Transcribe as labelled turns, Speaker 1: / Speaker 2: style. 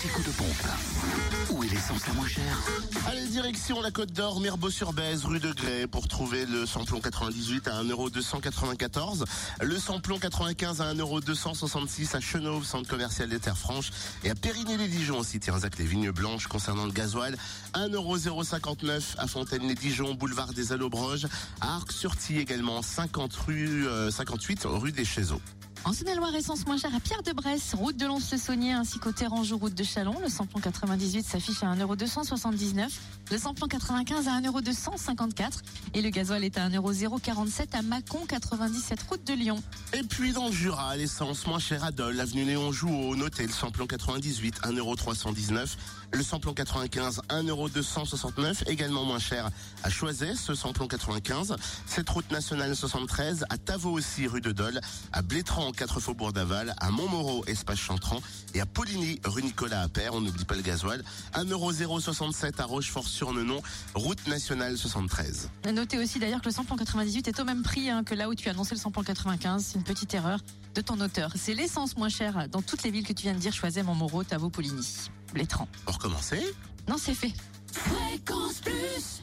Speaker 1: petit coup de pompe. Où est l'essence la moins chère
Speaker 2: Allez, direction la Côte d'Or, Mirbeau-sur-Bèze, rue de Grès, pour trouver le samplon 98 à 1,294€, le samplon 95 à 1,266€ à Chenauve, centre commercial des Terres Franches, et à Périgny-les-Dijon aussi, avec les vignes blanches concernant le gasoil, 1,059€ à Fontaine-les-Dijon, boulevard des Allobroges, à Arc-sur-Tille également, 50 rue, euh, 58 rue des Chézeaux.
Speaker 3: En Saône-et-Loire, essence moins chère à Pierre de Bresse, route de Lons-le-Saunier ainsi qu'au Terrangeau, route de Chalon. Le samplon 98 s'affiche à 1,279€. Le samplon 95 à 1,254€ et le gasoil est à 1,047€ à Mâcon 97 route de Lyon.
Speaker 2: Et puis dans le Jura, l'essence moins chère à Dole, avenue Léon Jouot, notez le samplon 98, 1,319€. Le samplon 95, 1,269€, également moins cher à Choiset, ce samplon 95. Cette route nationale 73, à Tavaux aussi, rue de Dole, à Blétran, 4 faubourg d'Aval, à Montmoreau, espace Chantran, et à Poligny, rue Nicolas Appert, on n'oublie pas le gasoil, 1,067€ à Rochefort-sur-Nenon, route nationale 73.
Speaker 3: Notez aussi d'ailleurs que le samplon 98 est au même prix hein, que là où tu as annoncé le samplon 95. C'est une petite erreur de ton auteur. C'est l'essence moins chère dans toutes les villes que tu viens de dire, Choiset, Montmoreau, Tavaux, Poligny, Blétran.
Speaker 2: Pour commencer
Speaker 3: Non, c'est fait.
Speaker 1: Fréquence Plus